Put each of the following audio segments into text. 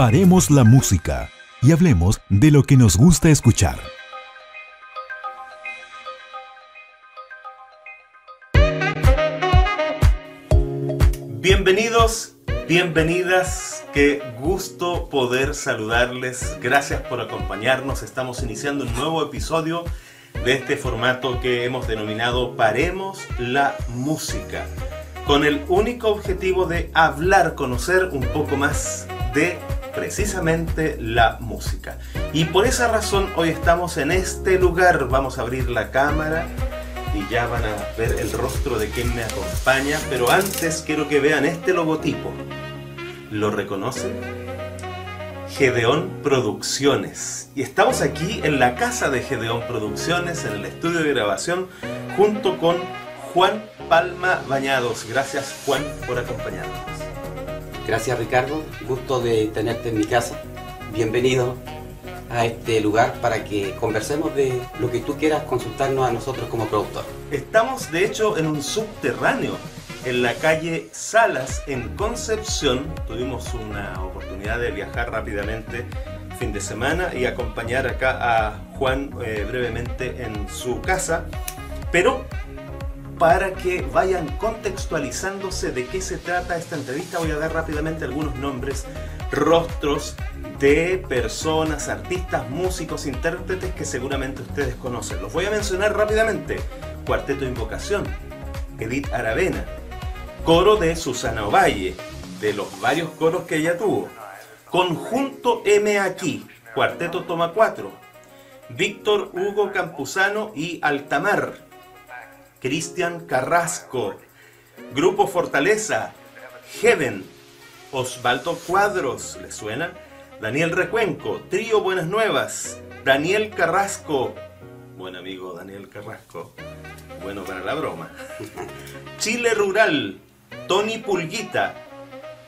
Paremos la música y hablemos de lo que nos gusta escuchar. Bienvenidos, bienvenidas, qué gusto poder saludarles. Gracias por acompañarnos. Estamos iniciando un nuevo episodio de este formato que hemos denominado Paremos la música, con el único objetivo de hablar, conocer un poco más de precisamente la música. Y por esa razón hoy estamos en este lugar. Vamos a abrir la cámara y ya van a ver el rostro de quien me acompaña. Pero antes quiero que vean este logotipo. ¿Lo reconocen? Gedeón Producciones. Y estamos aquí en la casa de Gedeón Producciones, en el estudio de grabación, junto con Juan Palma Bañados. Gracias Juan por acompañarnos. Gracias Ricardo, gusto de tenerte en mi casa. Bienvenido a este lugar para que conversemos de lo que tú quieras consultarnos a nosotros como productor. Estamos de hecho en un subterráneo, en la calle Salas, en Concepción. Tuvimos una oportunidad de viajar rápidamente fin de semana y acompañar acá a Juan eh, brevemente en su casa. Pero para que vayan contextualizándose de qué se trata esta entrevista, voy a dar rápidamente algunos nombres, rostros de personas, artistas, músicos, intérpretes que seguramente ustedes conocen. Los voy a mencionar rápidamente. Cuarteto Invocación, Edith Aravena, coro de Susana Ovalle, de los varios coros que ella tuvo. Conjunto M aquí, Cuarteto Toma 4, Víctor Hugo Campuzano y Altamar, Cristian Carrasco, Grupo Fortaleza, Heaven, Osvaldo Cuadros, ¿le suena? Daniel Recuenco, Trío Buenas Nuevas, Daniel Carrasco, buen amigo Daniel Carrasco, bueno para la broma, Chile Rural, Tony Pulguita,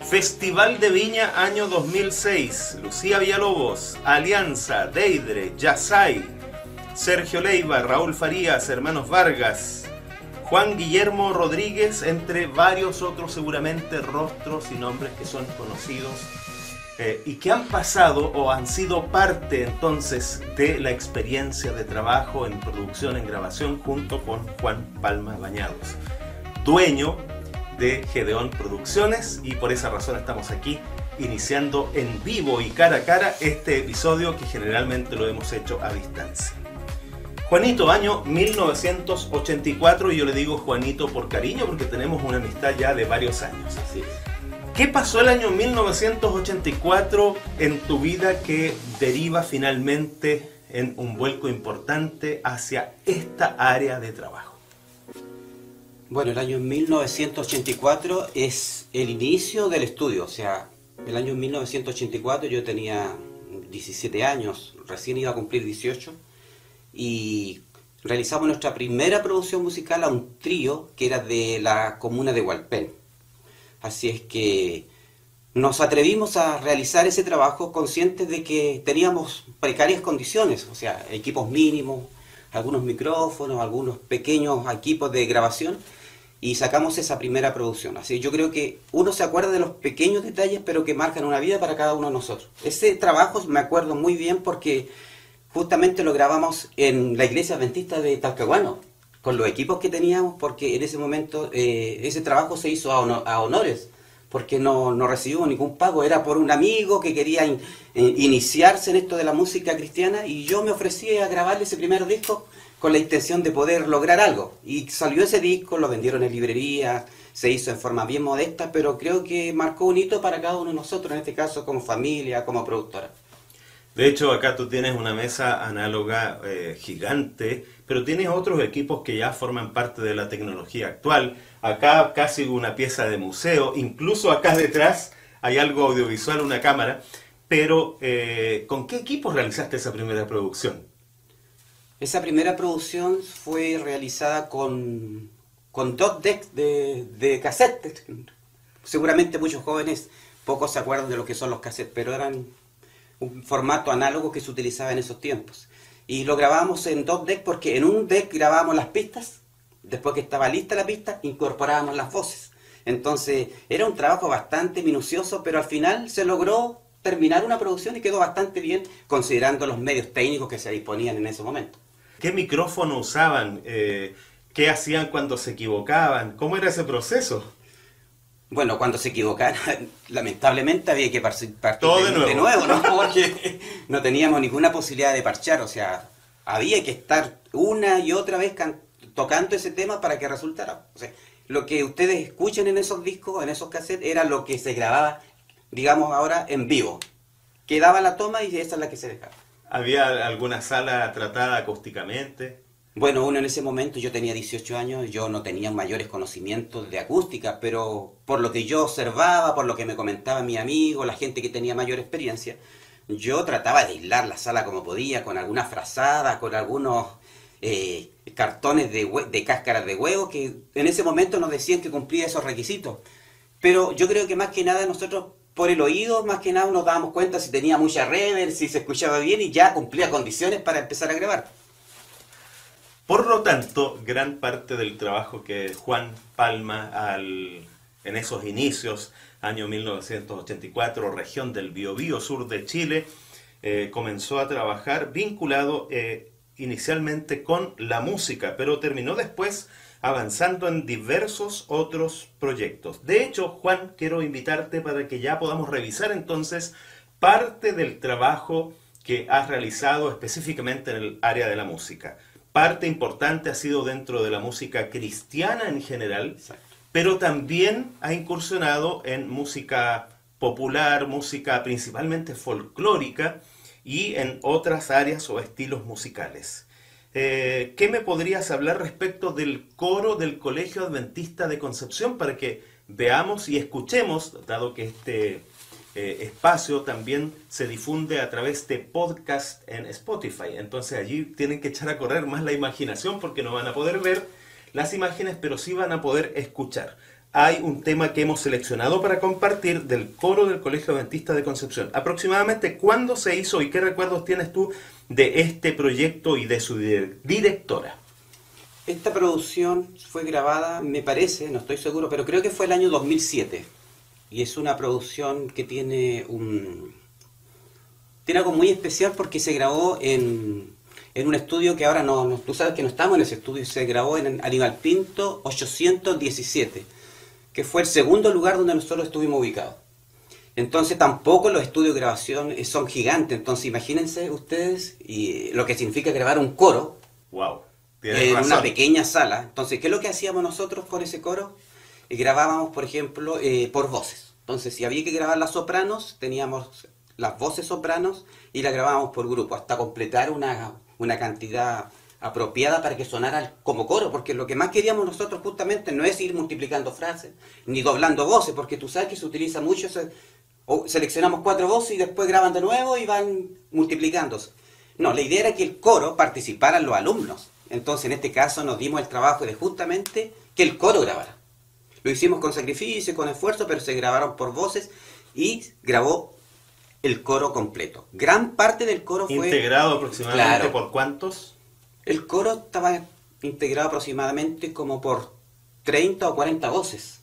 Festival de Viña año 2006, Lucía Villalobos, Alianza, Deidre, Yasai, Sergio Leiva, Raúl Farías, Hermanos Vargas, Juan Guillermo Rodríguez, entre varios otros seguramente rostros y nombres que son conocidos eh, y que han pasado o han sido parte entonces de la experiencia de trabajo en producción, en grabación, junto con Juan Palma Bañados, dueño de Gedeón Producciones y por esa razón estamos aquí iniciando en vivo y cara a cara este episodio que generalmente lo hemos hecho a distancia. Juanito, año 1984, y yo le digo Juanito por cariño porque tenemos una amistad ya de varios años. Así ¿Qué pasó el año 1984 en tu vida que deriva finalmente en un vuelco importante hacia esta área de trabajo? Bueno, el año 1984 es el inicio del estudio, o sea, el año 1984 yo tenía 17 años, recién iba a cumplir 18 y realizamos nuestra primera producción musical a un trío que era de la comuna de Hualpén. Así es que nos atrevimos a realizar ese trabajo conscientes de que teníamos precarias condiciones, o sea, equipos mínimos, algunos micrófonos, algunos pequeños equipos de grabación y sacamos esa primera producción. Así yo creo que uno se acuerda de los pequeños detalles, pero que marcan una vida para cada uno de nosotros. Ese trabajo me acuerdo muy bien porque justamente lo grabamos en la iglesia adventista de Talcahuano, con los equipos que teníamos, porque en ese momento eh, ese trabajo se hizo a, honores, porque no, no, recibimos ningún pago, era por un amigo que quería eh, iniciarse en esto de la música cristiana y yo me ofrecí a grabarle ese primer disco con la intención de poder lograr algo. Y salió ese disco, lo vendieron en librería, se hizo en forma bien modesta, pero creo que marcó un hito para cada uno de nosotros, en este caso como familia, como productora. De hecho, acá tú tienes una mesa análoga eh, gigante, pero tienes otros equipos que ya forman parte de la tecnología actual. Acá casi una pieza de museo, incluso acá detrás hay algo audiovisual, una cámara. Pero, eh, ¿con qué equipos realizaste esa primera producción? Esa primera producción fue realizada con, con dos decks de, de cassette. Seguramente muchos jóvenes pocos se acuerdan de lo que son los cassettes, pero eran un formato análogo que se utilizaba en esos tiempos. Y lo grabamos en dos decks porque en un deck grabábamos las pistas, después que estaba lista la pista, incorporábamos las voces. Entonces era un trabajo bastante minucioso, pero al final se logró terminar una producción y quedó bastante bien considerando los medios técnicos que se disponían en ese momento. ¿Qué micrófono usaban? Eh, ¿Qué hacían cuando se equivocaban? ¿Cómo era ese proceso? Bueno, cuando se equivocaban, lamentablemente había que partir Todo de, nuevo. ¿no? Porque no teníamos ninguna posibilidad de parchar, o sea, había que estar una y otra vez tocando ese tema para que resultara. O sea, lo que ustedes escuchen en esos discos, en esos cassettes, era lo que se grababa, digamos ahora, en vivo. Quedaba la toma y esa es la que se dejaba. ¿Había alguna sala tratada acústicamente? Bueno, uno en ese momento, yo tenía 18 años, yo no tenía mayores conocimientos de acústica, pero por lo que yo observaba, por lo que me comentaba mi amigo, la gente que tenía mayor experiencia, yo trataba de aislar la sala como podía, con alguna frazada, con algunos eh, cartones de, de cáscaras de huevo, que en ese momento nos decían que cumplía esos requisitos. Pero yo creo que más que nada nosotros, por el oído, más que nada nos dábamos cuenta si tenía mucha reverb, si se escuchaba bien y ya cumplía condiciones para empezar a grabar. Por lo tanto, gran parte del trabajo que Juan Palma al, en esos inicios, año 1984, región del Biobío Sur de Chile, eh, comenzó a trabajar vinculado eh, inicialmente con la música, pero terminó después avanzando en diversos otros proyectos. De hecho, Juan, quiero invitarte para que ya podamos revisar entonces parte del trabajo que has realizado específicamente en el área de la música parte importante ha sido dentro de la música cristiana en general, pero también ha incursionado en música popular, música principalmente folclórica y en otras áreas o estilos musicales. Eh, ¿Qué me podrías hablar respecto del coro del Colegio Adventista de Concepción para que veamos y escuchemos, dado que este eh, espacio también se difunde a través de podcast en Spotify. Entonces allí tienen que echar a correr más la imaginación porque no van a poder ver las imágenes, pero sí van a poder escuchar. Hay un tema que hemos seleccionado para compartir del coro del Colegio Adventista de Concepción. Aproximadamente cuándo se hizo y qué recuerdos tienes tú de este proyecto y de su directora. Esta producción fue grabada, me parece, no estoy seguro, pero creo que fue el año 2007 y es una producción que tiene un tiene algo muy especial porque se grabó en, en un estudio que ahora no, tú sabes que no estamos en ese estudio, se grabó en Aníbal Pinto 817, que fue el segundo lugar donde nosotros estuvimos ubicados. Entonces tampoco los estudios de grabación son gigantes, entonces imagínense ustedes y lo que significa grabar un coro wow, en una pequeña sala. Entonces, ¿qué es lo que hacíamos nosotros con ese coro? Grabábamos, por ejemplo, eh, por voces. Entonces, si había que grabar las sopranos, teníamos las voces sopranos y las grabábamos por grupo, hasta completar una, una cantidad apropiada para que sonara como coro, porque lo que más queríamos nosotros justamente no es ir multiplicando frases, ni doblando voces, porque tú sabes que se utiliza mucho, o seleccionamos cuatro voces y después graban de nuevo y van multiplicándose. No, la idea era que el coro participaran los alumnos. Entonces, en este caso, nos dimos el trabajo de justamente que el coro grabara. Lo hicimos con sacrificio, con esfuerzo, pero se grabaron por voces y grabó el coro completo. Gran parte del coro fue... ¿Integrado aproximadamente por cuántos? El coro estaba integrado aproximadamente como por 30 o 40 voces.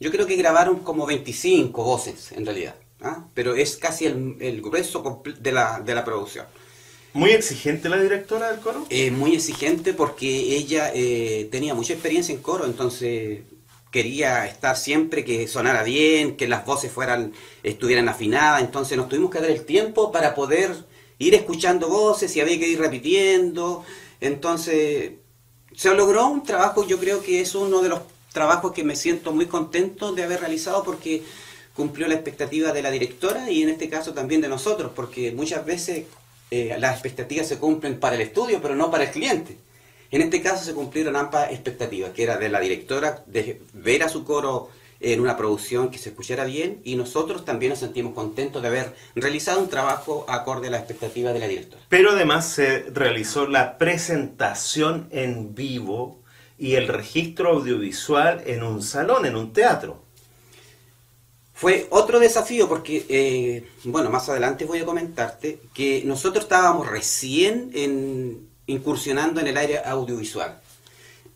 Yo creo que grabaron como 25 voces en realidad, ¿ah? pero es casi el, grueso de la, de la producción. ¿Muy exigente la directora del coro? Eh, muy exigente porque ella eh, tenía mucha experiencia en coro, entonces quería estar siempre que sonara bien, que las voces fueran, estuvieran afinadas, entonces nos tuvimos que dar el tiempo para poder ir escuchando voces y había que ir repitiendo, entonces se logró un trabajo, yo creo que es uno de los trabajos que me siento muy contento de haber realizado porque cumplió la expectativa de la directora y en este caso también de nosotros, porque muchas veces eh, las expectativas se cumplen para el estudio, pero no para el cliente. En este caso se cumplieron ambas expectativas, que era de la directora de ver a su coro en una producción que se escuchara bien y nosotros también nos sentimos contentos de haber realizado un trabajo acorde a la expectativa de la directora. Pero además se realizó la presentación en vivo y el registro audiovisual en un salón, en un teatro. Fue otro desafío porque, eh, bueno, más adelante voy a comentarte que nosotros estábamos recién en, incursionando en el área audiovisual.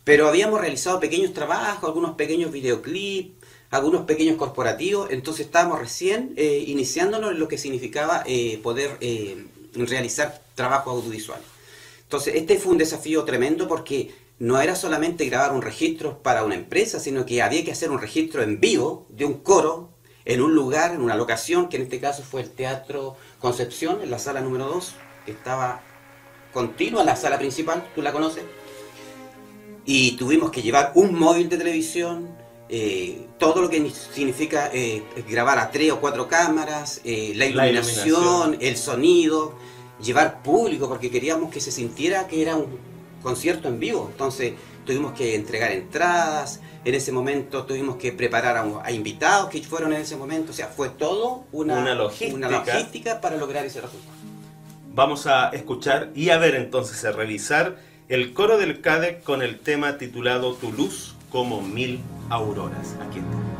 Pero habíamos realizado pequeños trabajos, algunos pequeños videoclips, algunos pequeños corporativos, entonces estábamos recién eh, iniciándonos en lo que significaba eh, poder eh, realizar trabajo audiovisual. Entonces, este fue un desafío tremendo porque no era solamente grabar un registro para una empresa, sino que había que hacer un registro en vivo de un coro en un lugar, en una locación, que en este caso fue el Teatro Concepción, en la sala número 2, que estaba continua, la sala principal, tú la conoces. Y tuvimos que llevar un móvil de televisión, eh, todo lo que significa eh, grabar a tres o cuatro cámaras, eh, la, iluminación, la, iluminación, el sonido, llevar público, porque queríamos que se sintiera que era un concierto en vivo. Entonces tuvimos que entregar entradas, en ese momento tuvimos que preparar a, a invitados que fueron en ese momento, o sea, fue todo una, una, logística. una logística para lograr ese resultado. Vamos a escuchar y a ver entonces, a revisar el coro del CADE con el tema titulado Tu luz como mil auroras. Aquí está.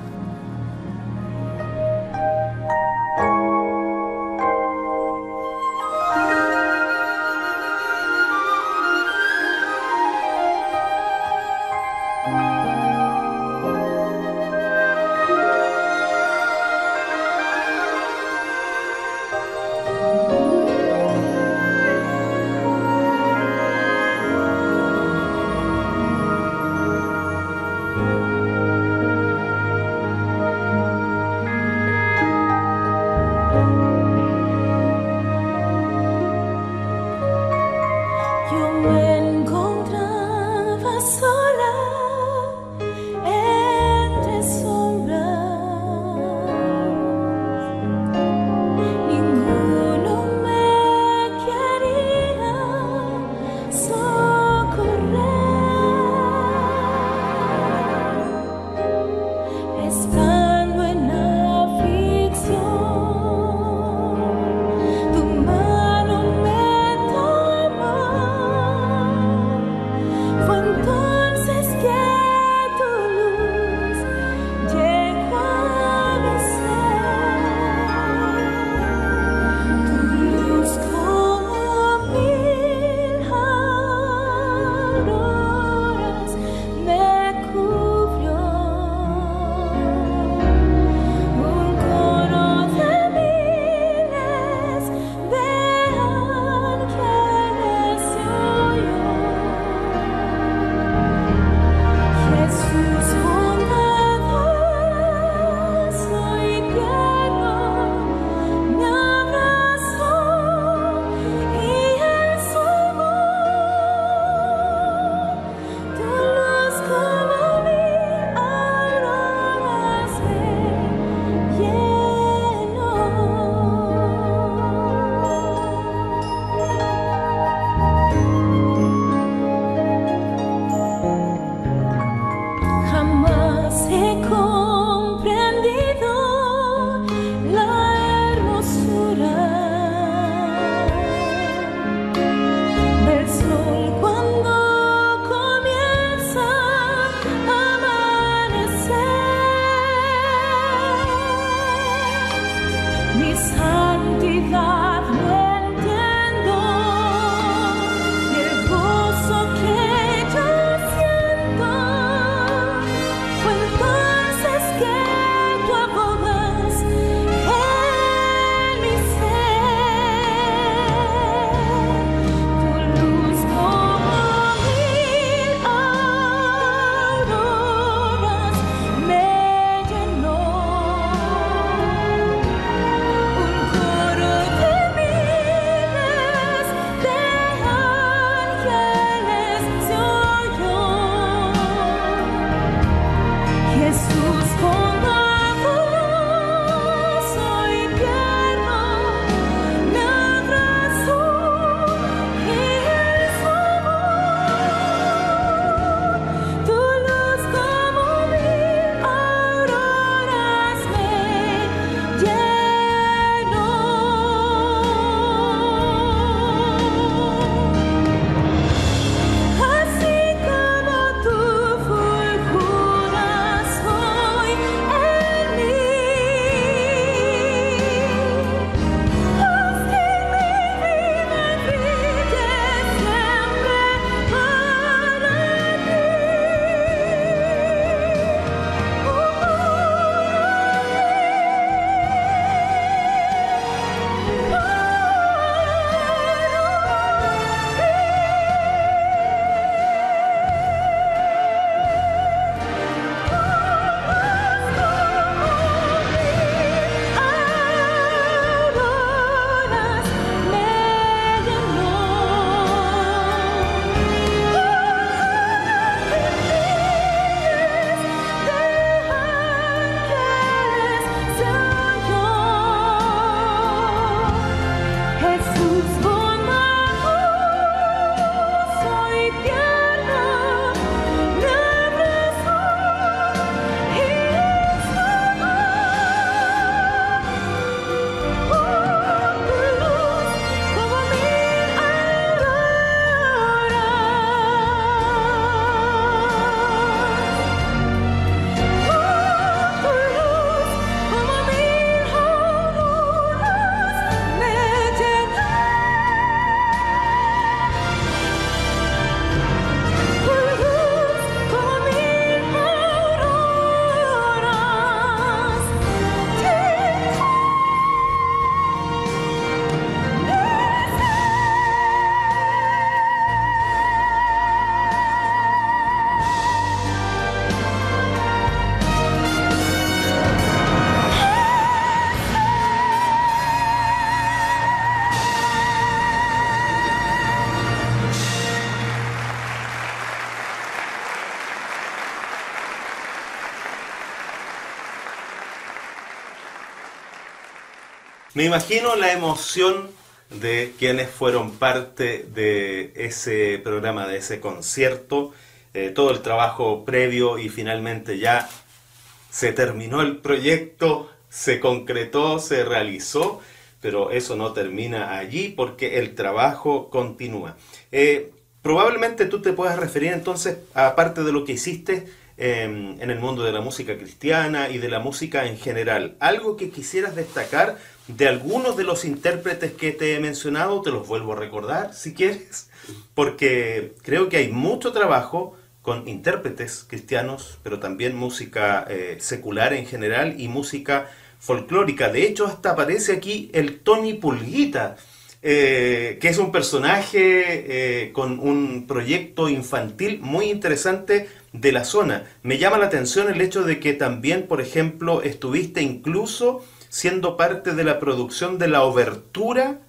Me imagino la emoción de quienes fueron parte de ese programa, de ese concierto, eh, todo el trabajo previo y finalmente ya se terminó el proyecto, se concretó, se realizó, pero eso no termina allí porque el trabajo continúa. Eh, probablemente tú te puedas referir entonces, aparte de lo que hiciste, em, en el mundo de la música cristiana y de la música en general. Algo que quisieras destacar de algunos de los intérpretes que te he mencionado, te los vuelvo a recordar si quieres, porque creo que hay mucho trabajo con intérpretes cristianos, pero también música eh, secular en general y música folclórica. De hecho, hasta aparece aquí el Tony Pulguita, eh, que es un personaje eh, con un proyecto infantil muy interesante de la zona. Me llama la atención el hecho de que también, por ejemplo, estuviste incluso siendo parte de la producción de la obertura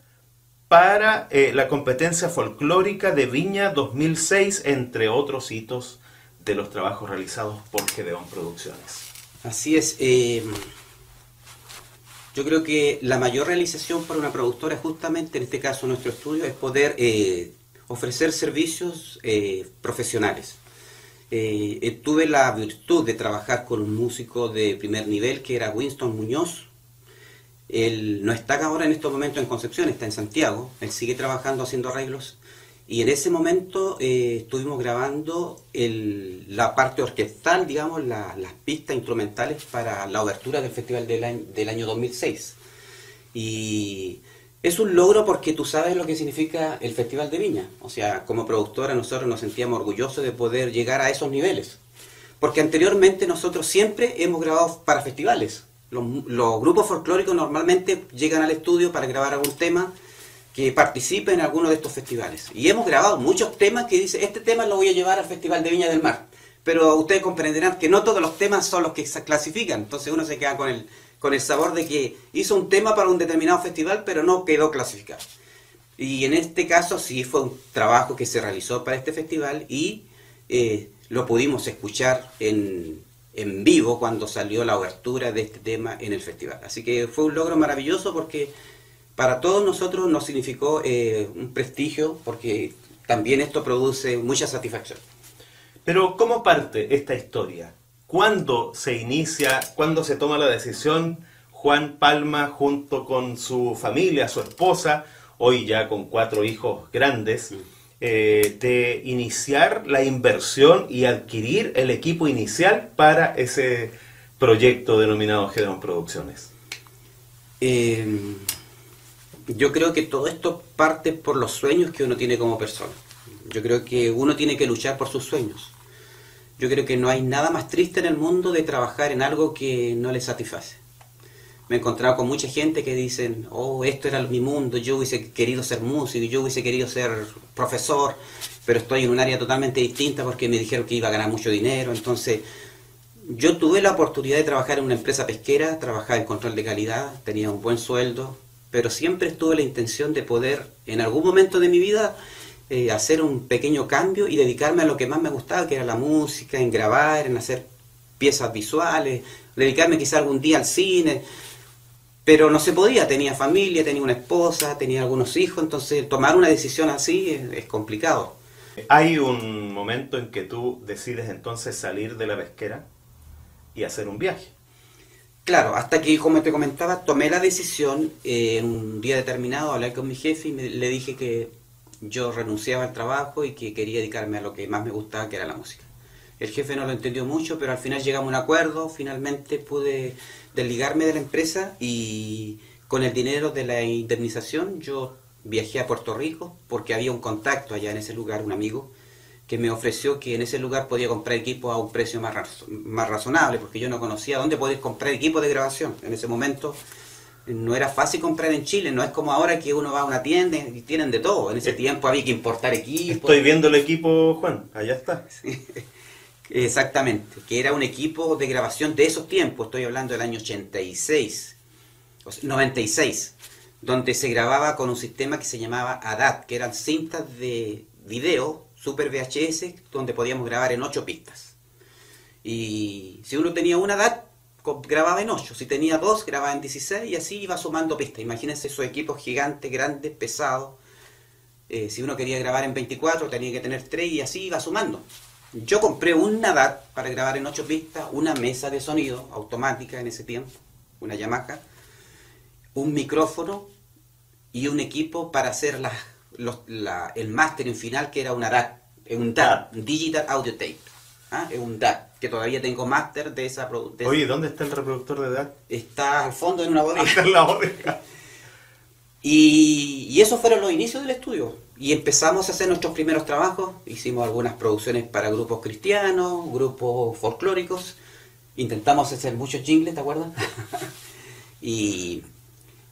para eh, la competencia folclórica de Viña 2006, entre otros hitos de los trabajos realizados por Gedeón Producciones. Así es. Eh, yo creo que la mayor realización para una productora, justamente en este caso nuestro estudio, es poder eh, ofrecer servicios profesionales. Tuve la virtud de trabajar con un músico de primer nivel que era Winston Muñoz, él no está ahora en estos momentos en Concepción, está en Santiago. Él sigue trabajando haciendo arreglos. Y en ese momento eh, estuvimos grabando la parte orquestal, digamos, las pistas instrumentales para la obertura del Festival del año, del año 2006. Y es un logro porque tú sabes lo que significa el Festival de Viña. O sea, como productora nosotros nos sentíamos orgullosos de poder llegar a esos niveles. Porque anteriormente nosotros siempre hemos grabado para festivales los, grupos folclóricos normalmente llegan al estudio para grabar algún tema que participe en alguno de estos festivales. Y hemos grabado muchos temas que dice, este tema lo voy a llevar al Festival de Viña del Mar. Pero ustedes comprenderán que no todos los temas son los que se clasifican. Entonces uno se queda con el, con el sabor de que hizo un tema para un determinado festival, pero no quedó clasificado. Y en este caso sí fue un trabajo que se realizó para este festival y eh, lo pudimos escuchar en, vivo cuando salió la obertura de este tema en el festival. Así que fue un logro maravilloso porque para todos nosotros nos significó eh, un prestigio porque también esto produce mucha satisfacción. Pero ¿cómo parte esta historia? ¿Cuándo se inicia, cuándo se toma la decisión Juan Palma junto con su familia, su esposa, hoy ya con cuatro hijos grandes? Eh, de iniciar la inversión y adquirir el equipo inicial para ese proyecto denominado Gedeon Producciones? Eh, yo creo que todo esto parte por los sueños que uno tiene como persona. Yo creo que uno tiene que luchar por sus sueños. Yo creo que no hay nada más triste en el mundo de trabajar en algo que no le satisface me he encontrado con mucha gente que dicen, oh, esto era mi mundo, yo hubiese querido ser músico, yo hubiese querido ser profesor, pero estoy en un área totalmente distinta porque me dijeron que iba a ganar mucho dinero. Entonces, yo tuve la oportunidad de trabajar en una empresa pesquera, trabajar en control de calidad, tenía un buen sueldo, pero siempre estuve la intención de poder, en algún momento de mi vida, eh, hacer un pequeño cambio y dedicarme a lo que más me gustaba, que era la música, en grabar, en hacer piezas visuales, dedicarme quizá algún día al cine pero no se podía, tenía familia, tenía una esposa, tenía algunos hijos, entonces tomar una decisión así es, complicado. ¿Hay un momento en que tú decides entonces salir de la pesquera y hacer un viaje? Claro, hasta que, como te comentaba, tomé la decisión eh, en un día determinado, hablé con mi jefe y le dije que yo renunciaba al trabajo y que quería dedicarme a lo que más me gustaba, que era la música. El jefe no lo entendió mucho, pero al final llegamos a un acuerdo, finalmente pude desligarme de la empresa y con el dinero de la indemnización yo viajé a Puerto Rico porque había un contacto allá en ese lugar, un amigo, que me ofreció que en ese lugar podía comprar equipo a un precio más, más razonable, porque yo no conocía dónde podía comprar equipo de grabación. En ese momento no era fácil comprar en Chile, no es como ahora que uno va a una tienda y tienen de todo. En ese tiempo había que importar equipo. Estoy viendo el equipo, Juan, allá está. Exactamente, que era un equipo de grabación de esos tiempos, estoy hablando del año 86, 96, donde se grababa con un sistema que se llamaba ADAT, que eran cintas de video Super VHS, donde podíamos grabar en ocho pistas. Y si uno tenía una ADAT, grababa en 8. Si tenía 2, grababa en 16 y así iba sumando pistas. Imagínense esos equipos gigantes, grandes, pesados. Eh, si uno quería grabar en 24, tenía que tener 3 y así iba sumando. Yo compré un Nadat para grabar en 8 pistas, una mesa de sonido automática en ese tiempo, una Yamaha, un micrófono y un equipo para hacer la, el mastering final que era una DAT, un DAT, Digital Audio Tape. ¿ah? Es un DAT, que todavía tengo máster de esa producción. Oye, ¿dónde está el reproductor de DAT? Está al fondo en una bodega. Está en la bodega. Y, y esos fueron los inicios del estudio. Y empezamos a hacer nuestros primeros trabajos. Hicimos algunas producciones para grupos cristianos, grupos folclóricos. Intentamos hacer muchos jingles, ¿te acuerdas? y,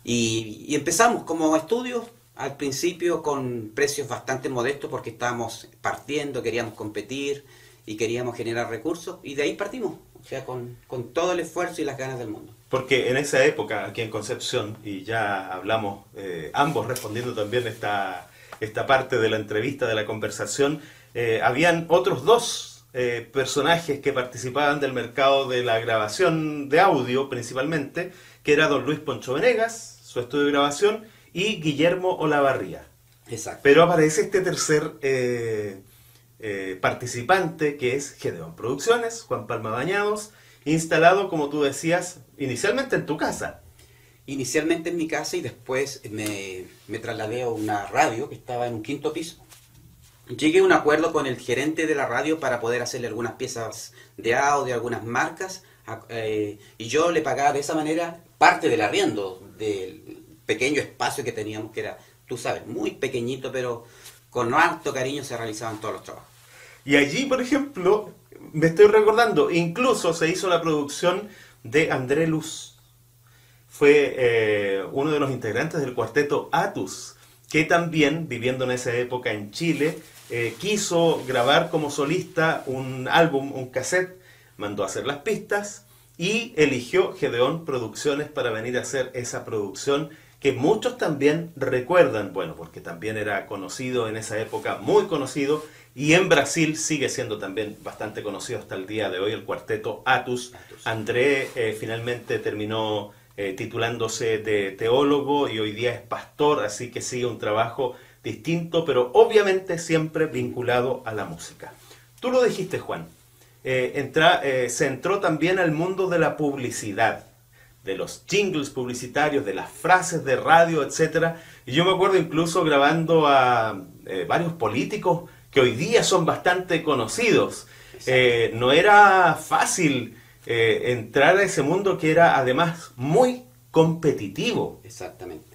y, y, empezamos como estudios al principio con precios bastante modestos porque estábamos partiendo, queríamos competir y queríamos generar recursos y de ahí partimos, o sea, con, con todo el esfuerzo y las ganas del mundo. Porque en esa época, aquí en Concepción, y ya hablamos eh, ambos respondiendo también esta, esta parte de la entrevista, de la conversación, eh, habían otros dos eh, personajes que participaban del mercado de la grabación de audio principalmente, que era don Luis Poncho Venegas, su estudio de grabación, y Guillermo Olavarría. Exacto. Pero aparece este tercer eh, participante que es Gedeón Producciones, Juan Palma Bañados, instalado, como tú decías, inicialmente en tu casa. Inicialmente en mi casa y después me, me trasladé a una radio que estaba en un quinto piso. Llegué a un acuerdo con el gerente de la radio para poder hacerle algunas piezas de audio, algunas marcas, eh, y yo le pagaba de esa manera parte del arriendo, del pequeño espacio que teníamos, que era, tú sabes, muy pequeñito, pero con harto cariño se realizaban todos los trabajos. Y allí, por ejemplo, me estoy recordando, incluso se hizo la producción de André Luz. Fue eh, uno de los integrantes del cuarteto Atus, que también, viviendo en esa época en Chile, eh, quiso grabar como solista un álbum, un cassette, mandó a hacer las pistas y eligió Gedeón Producciones para venir a hacer esa producción que muchos también recuerdan, bueno, porque también era conocido en esa época, muy conocido, y en Brasil sigue siendo también bastante conocido hasta el día de hoy el cuarteto Atus. André eh, finalmente terminó eh, titulándose de teólogo y hoy día es pastor, así que sigue un trabajo distinto, pero obviamente siempre vinculado a la música. Tú lo dijiste, Juan. Eh, entra, se entró también al mundo de la publicidad de los jingles publicitarios, de las frases de radio, etcétera. Y yo me acuerdo incluso grabando a eh, varios políticos que hoy día son bastante conocidos. Eh, no era fácil eh, entrar a ese mundo que era además muy competitivo. Exactamente.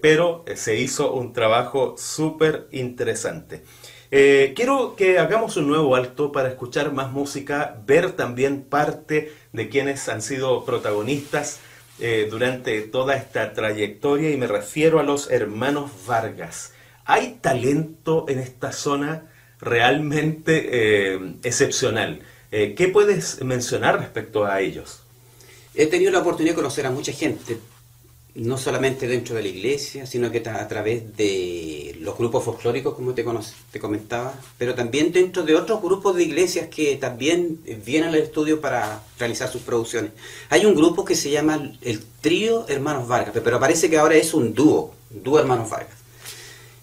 pero se hizo un trabajo súper interesante. Quiero que hagamos un nuevo alto para escuchar más música, ver también parte de quienes han sido protagonistas eh, durante toda esta trayectoria y me refiero a los hermanos Vargas. Hay talento en esta zona realmente eh, excepcional. ¿Qué puedes mencionar respecto a ellos? He tenido la oportunidad de conocer a mucha gente, no solamente dentro de la iglesia, sino que a través de los grupos folclóricos, como te, te comentaba, pero también dentro de otros grupos de iglesias que también vienen al estudio para realizar sus producciones. Hay un grupo que se llama el Trío Hermanos Vargas, pero parece que ahora es un dúo, dúo Hermanos Vargas.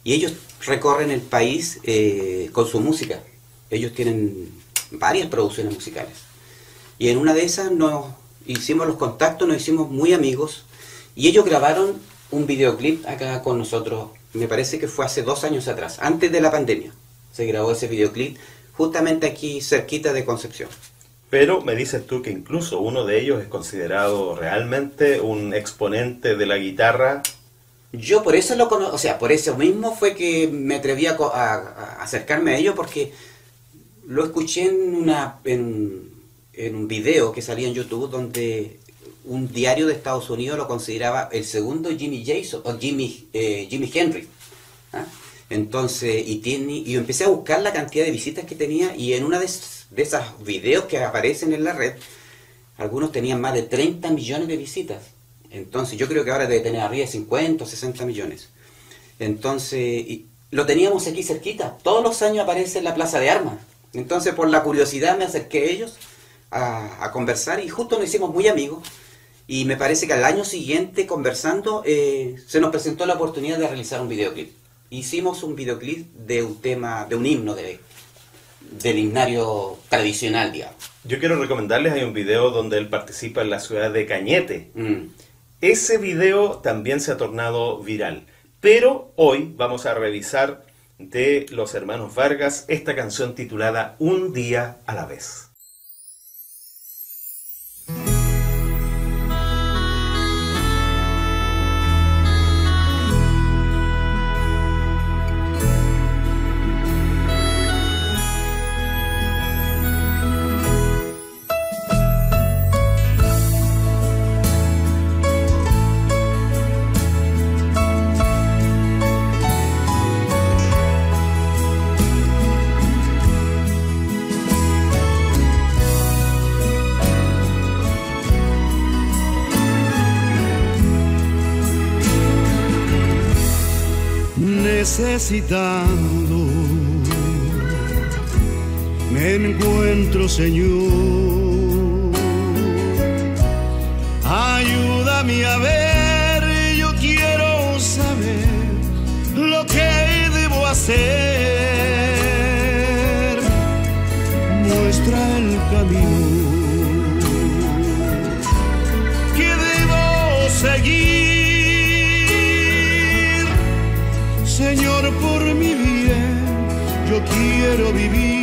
Y ellos recorren el país eh, con su música. Ellos tienen varias producciones musicales. Y en una de esas nos hicimos los contactos, nos hicimos muy amigos y ellos grabaron un videoclip acá con nosotros, me parece que fue hace dos años atrás, antes de la pandemia. Se grabó ese videoclip justamente aquí cerquita de Concepción. Pero me dices tú que incluso uno de ellos es considerado realmente un exponente de la guitarra. Yo por eso lo conozco, o sea, por eso mismo fue que me atreví a, acercarme a ellos porque lo escuché en, una, en, en un video que salía en YouTube donde un diario de Estados Unidos lo consideraba el segundo Jimmy Jason o Jimmy, eh, Jimmy Henry. ¿ah? Entonces, y, tiene, y empecé a buscar la cantidad de visitas que tenía y en una de, esos videos que aparecen en la red, algunos tenían más de 30 millones de visitas. Entonces, yo creo que ahora debe tener arriba de 50 o 60 millones. Entonces, lo teníamos aquí cerquita. Todos los años aparece en la Plaza de Armas. Entonces, por la curiosidad me acerqué a ellos a, conversar y justo nos hicimos muy amigos. Y me parece que al año siguiente, conversando, eh, se nos presentó la oportunidad de realizar un videoclip. Hicimos un videoclip de un tema, de un himno de, del himnario tradicional, digamos. Yo quiero recomendarles, hay un video donde él participa en la ciudad de Cañete. Mm. Ese video también se ha tornado viral. Pero hoy vamos a revisar de los hermanos Vargas esta canción titulada Un día a la vez. Necesitando. Me encuentro, Señor. Ayúdame a ver, yo quiero saber lo que debo hacer. Quiero vivir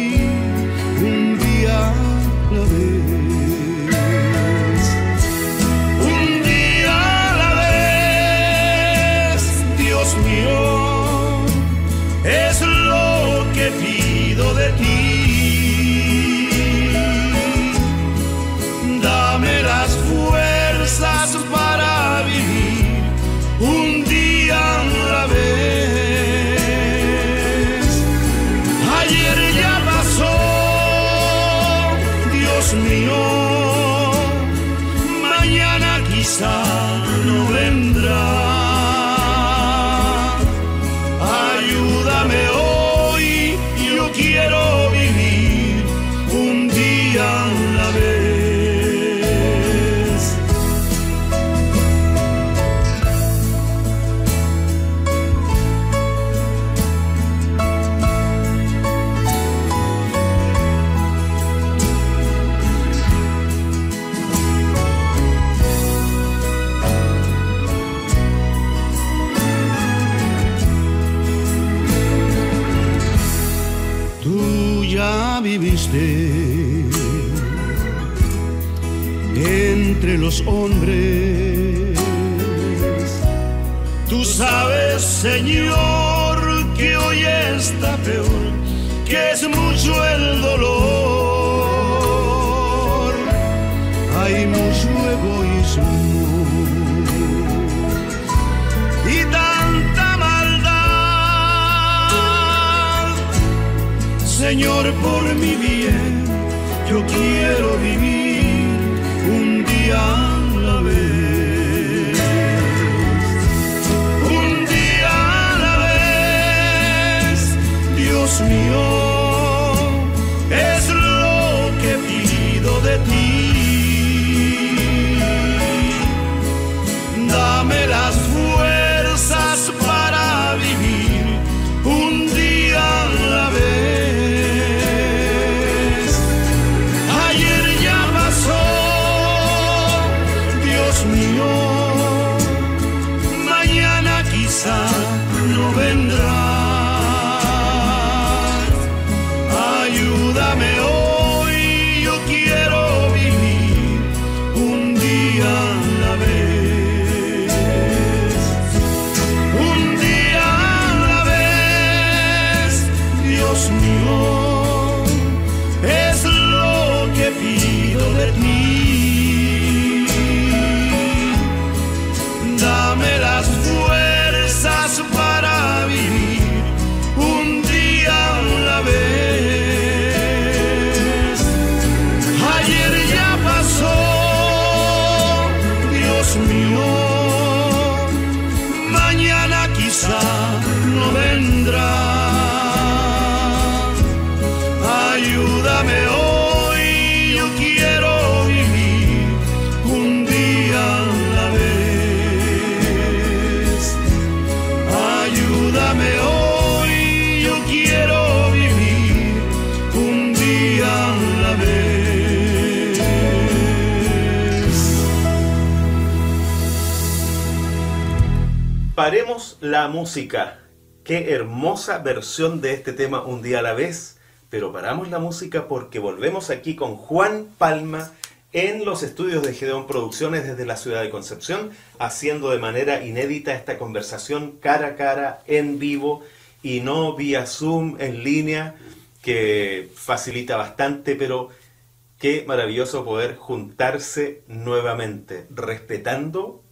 Hay mucho egoísmo. Y tanta maldad, Señor, por mi bien, yo quiero vivir. Un día a la vez, Dios mío, Paremos la música. Qué hermosa versión de este tema un día a la vez. Pero paramos la música porque volvemos aquí con Juan Palma en los estudios de Gedeón Producciones desde la ciudad de Concepción, haciendo de manera inédita esta conversación cara a cara, en vivo y no vía Zoom en línea, que facilita bastante, pero qué maravilloso poder juntarse nuevamente, respetando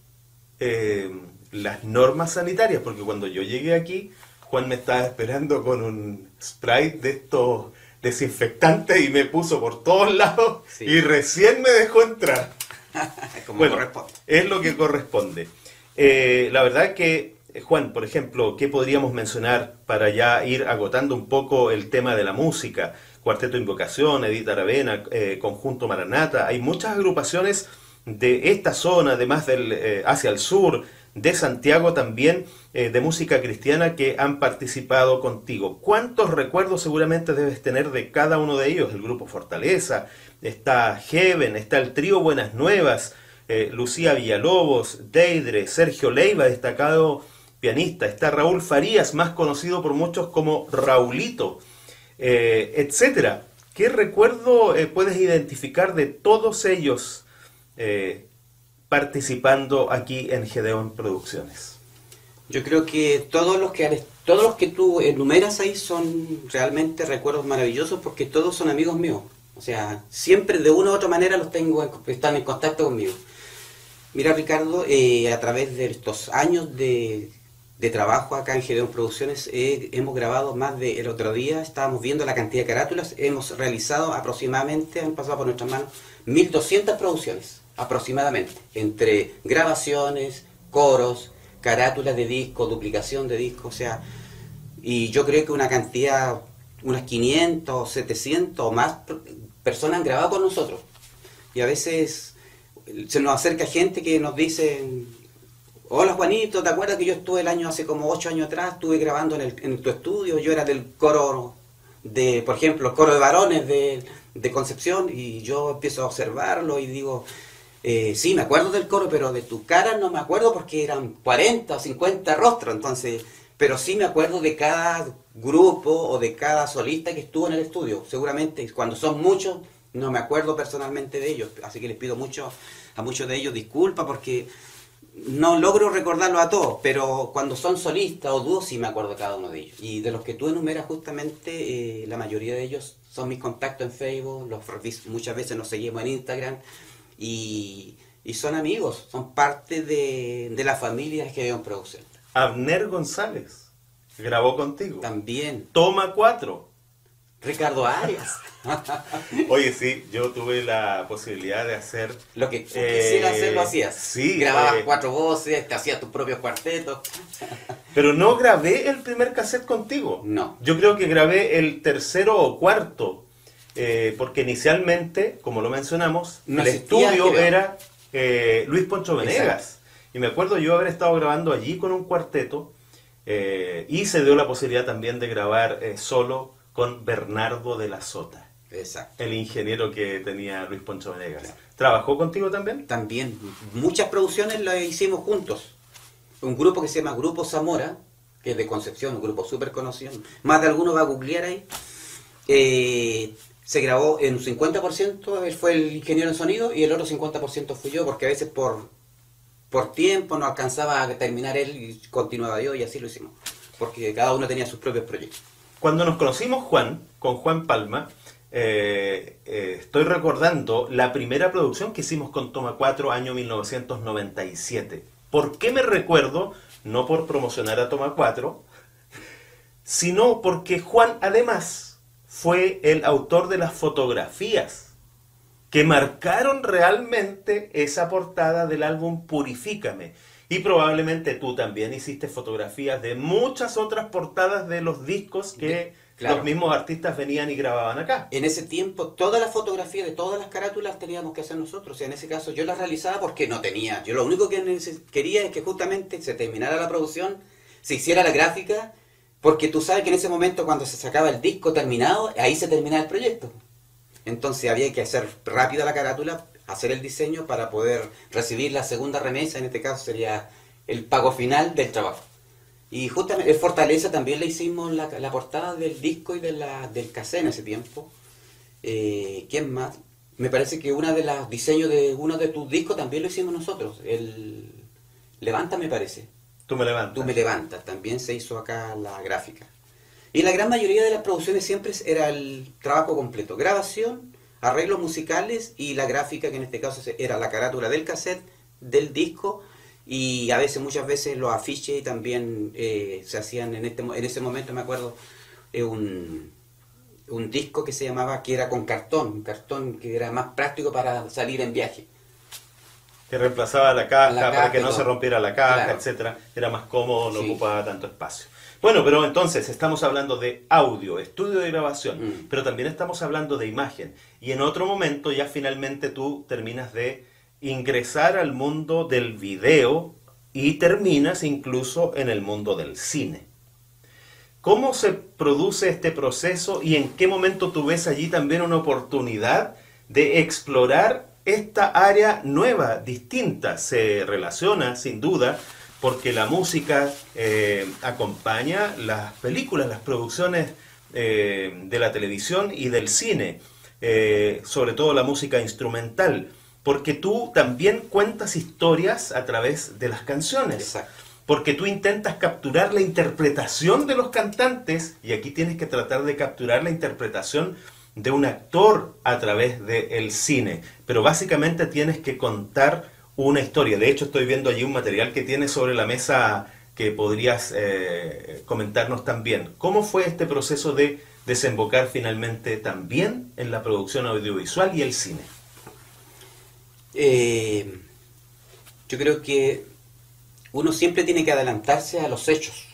eh, las normas sanitarias, porque cuando yo llegué aquí, Juan me estaba esperando con un spray de estos desinfectantes y me puso por todos lados Sí. y recién me dejó entrar. Como Bueno, corresponde. es lo que corresponde. Eh, la verdad que, Juan, por ejemplo, ¿qué podríamos mencionar para ya ir agotando un poco el tema de la música? Cuarteto Invocación, Edith Aravena, eh, Conjunto Maranata, hay muchas agrupaciones de esta zona, además del, eh, hacia el sur, de Santiago también, eh, de música cristiana que han participado contigo. ¿Cuántos recuerdos seguramente debes tener de cada uno de ellos? El grupo Fortaleza, está Heaven, está el trío Buenas Nuevas, eh, Lucía Villalobos, Deidre, Sergio Leiva, destacado pianista, está Raúl Farías, más conocido por muchos como Raulito, eh, etcétera. ¿Qué recuerdo eh, puedes identificar de todos ellos participando aquí en Gedeón Producciones? Yo creo que todos los que todos los que tú enumeras ahí son realmente recuerdos maravillosos porque todos son amigos míos. O sea, siempre de una u otra manera los tengo, en- están en contacto conmigo. Mira Ricardo, eh, a través de estos años de, de trabajo acá en Gedeón Producciones eh, hemos grabado más de, el otro día estábamos viendo la cantidad de carátulas, hemos realizado aproximadamente, han pasado por nuestras manos, 1200 producciones, aproximadamente, entre grabaciones, coros, carátulas de disco, duplicación de disco, o sea, y yo creo que una cantidad, unas 500, 700 o más per- personas han grabado con nosotros. Y a veces se nos acerca gente que nos dice, hola Juanito, ¿te acuerdas que yo estuve el año hace como 8 años atrás, estuve grabando en, el- en tu estudio, yo era del coro de, por ejemplo, el coro de varones de, de Concepción y yo empiezo a observarlo y digo, eh, sí, me acuerdo del coro, pero de tu cara no me acuerdo porque eran 40 o 50 rostros, entonces, pero sí me acuerdo de cada grupo o de cada solista que estuvo en el estudio. Seguramente cuando son muchos, no me acuerdo personalmente de ellos, así que les pido mucho a muchos de ellos disculpas porque no logro recordarlo a todos, pero cuando son solistas o dúos sí me acuerdo de cada uno de ellos. Y de los que tú enumeras justamente, eh, la mayoría de ellos son mis contactos en Facebook, los muchas veces nos seguimos en Instagram y, y son amigos, son parte de, de la familia de Gedeón Producción. Abner González grabó contigo. También Toma 4. Ricardo Arias, Oye, sí, yo tuve la posibilidad de hacer lo que Eh, quisieras hacer lo hacías. sí, Grababas eh, cuatro voces, te hacías tus propios cuartetos. Pero no grabé el primer cassette contigo. No. Yo creo que grabé el tercero o cuarto. Eh, porque inicialmente, como lo mencionamos, No el estudio era eh, Luis Poncho Venegas. Exacto. Y me acuerdo yo haber estado grabando allí con un cuarteto. eh, y se dio la posibilidad también de grabar solo con Bernardo de la Sota, Exacto. el ingeniero que tenía Luis Poncho Venegas. ¿Trabajó contigo también? También muchas producciones las hicimos juntos. Un grupo que se llama Grupo Zamora, que es de Concepción, un grupo súper conocido. Más de alguno va a googlear ahí. Eh, se grabó en un 50%, él fue el ingeniero en sonido y el otro 50% fui yo, porque a veces por, por tiempo no alcanzaba a terminar él y continuaba yo y así lo hicimos. Porque cada uno tenía sus propios proyectos. Cuando nos conocimos, Juan, con Juan Palma, eh, eh, estoy recordando la primera producción que hicimos con Toma 4, año 1997. ¿Por qué me recuerdo? No por promocionar a Toma 4, sino porque Juan además fue el autor de las fotografías que marcaron realmente esa portada del álbum Purifícame. Y probablemente tú también hiciste fotografías de muchas otras portadas de los discos que claro. los mismos artistas venían y grababan acá. En ese tiempo, todas las fotografías de todas las carátulas teníamos que hacer nosotros. Sea, en ese caso yo las realizaba porque no tenía. Yo lo único que quería es que justamente se terminara la producción, se hiciera la gráfica, porque tú sabes que en ese momento cuando se sacaba el disco terminado, ahí se terminaba el proyecto. Entonces había que hacer rápida la carátula, hacer el diseño para poder recibir la segunda remesa, en este caso sería el pago final del trabajo. Y justamente en Fortaleza también le hicimos la, la portada del disco y de la, del cassette en ese tiempo. Eh, ¿Quién más? Me parece que una de los diseños de uno de tus discos también lo hicimos nosotros. El Levanta me parece. Tú me levantas. Tú me levantas. También se hizo acá la gráfica. Y la gran mayoría de las producciones siempre era el trabajo completo. Grabación, arreglos musicales y la gráfica, que en este caso era la carátula del cassette, del disco y a veces, muchas veces los afiches también eh, se hacían en, este, en ese momento, me acuerdo, eh, un, un disco que se llamaba, que era con cartón, un cartón que era más práctico para salir en viaje. Que reemplazaba la caja, La para que no se rompiera la caja, Claro. etcétera. Era más cómodo, no Sí. ocupaba tanto espacio. Bueno, pero entonces estamos hablando de audio, estudio de grabación, Mm. pero también estamos hablando de imagen. Y en otro momento ya finalmente tú terminas de ingresar al mundo del video y terminas incluso en el mundo del cine. ¿Cómo se produce este proceso y en qué momento tú ves allí también una oportunidad de explorar esta área nueva, distinta? Se relaciona sin duda porque la música eh, acompaña las películas, las producciones eh, de la televisión y del cine, eh, sobre todo la música instrumental, porque tú también cuentas historias a través de las canciones Exacto. porque tú intentas capturar la interpretación de los cantantes y aquí tienes que tratar de capturar la interpretación de un actor a través del cine, pero básicamente tienes que contar una historia. De hecho, estoy viendo allí un material que tienes sobre la mesa que podrías eh, comentarnos también. ¿Cómo fue este proceso de desembocar finalmente también en la producción audiovisual y el cine? Eh, yo creo que uno siempre tiene que adelantarse a los hechos.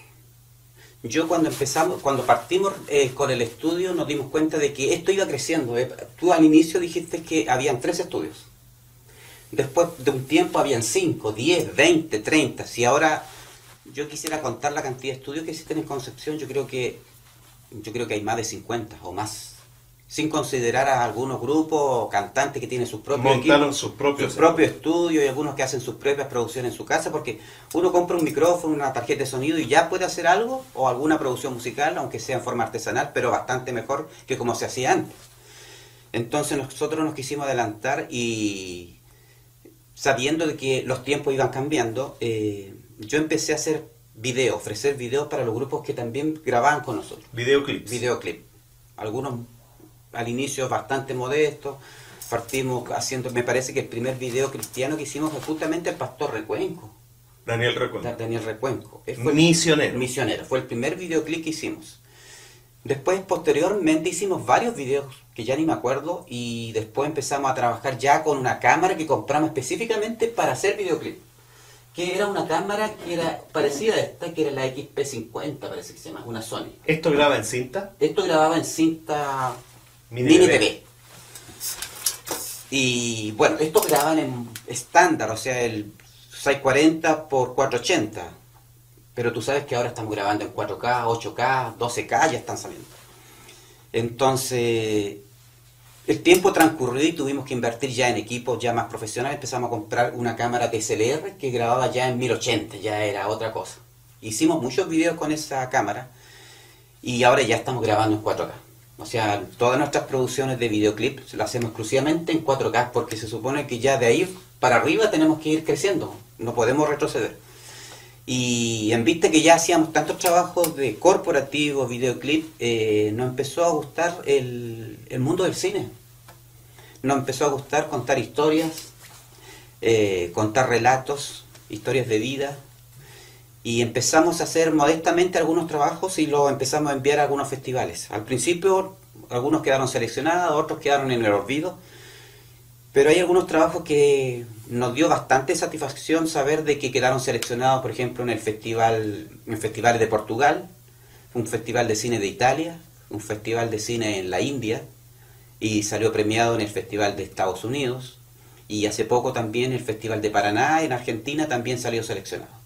Yo cuando empezamos, cuando partimos eh, con el estudio nos dimos cuenta de que esto iba creciendo. eh. Tú al inicio dijiste que habían tres estudios. Después de un tiempo habían 5, 10, 20, 30. Si ahora yo quisiera contar la cantidad de estudios que existen en Concepción, yo creo que yo creo que hay más de 50 o más. Sin considerar a algunos grupos o cantantes que tienen sus propios Montaron equipos, sus propios sus propios estudios y algunos que hacen sus propias producciones en su casa, porque uno compra un micrófono, una tarjeta de sonido y ya puede hacer algo o alguna producción musical, aunque sea en forma artesanal, pero bastante mejor que como se hacía antes. Entonces nosotros nos quisimos adelantar y sabiendo de que los tiempos iban cambiando, eh, yo empecé a hacer video, ofrecer videos para los grupos que también grababan con nosotros Videoclips. videoclip. Algunos al inicio bastante modestos. Partimos haciendo, me parece que el primer video cristiano que hicimos fue justamente el pastor Recuenco, Daniel Recuenco. Daniel Recuenco. Él fue el- Misionero. misionero, fue el primer videoclip que hicimos. Después, posteriormente, hicimos varios videos que ya ni me acuerdo y después empezamos a trabajar ya con una cámara que compramos específicamente para hacer videoclip. Que era una cámara que era parecida a esta, que era la XP50, parece que se llama, una Sony. ¿Esto graba en cinta? Esto grababa en cinta Mini Mini, TV. TV. Y bueno, estos graban en estándar, o sea, el 640 por 480. Pero tú sabes que ahora estamos grabando en 4K, 8K, 12K, ya están saliendo. Entonces, el tiempo transcurrió y tuvimos que invertir ya en equipos ya más profesionales. Empezamos a comprar una cámara DSLR que grababa ya en 1080, ya era otra cosa. Hicimos muchos videos con esa cámara y ahora ya estamos grabando en 4K. O sea, todas nuestras producciones de videoclip las hacemos exclusivamente en 4K porque se supone que ya de ahí para arriba tenemos que ir creciendo, no podemos retroceder. Y en vista que ya hacíamos tantos trabajos de corporativo, videoclip, eh, nos empezó a gustar el, el mundo del cine. Nos empezó a gustar contar historias, eh, contar relatos, historias de vida. Y empezamos a hacer modestamente algunos trabajos y los empezamos a enviar a algunos festivales. Al principio algunos quedaron seleccionados, otros quedaron en el olvido. Pero hay algunos trabajos que nos dio bastante satisfacción saber de que quedaron seleccionados, por ejemplo, en el festival, en festivales de Portugal, un festival de cine de Italia, un festival de cine en la India y salió premiado en el festival de Estados Unidos y hace poco también el festival de Paraná en Argentina también salió seleccionado.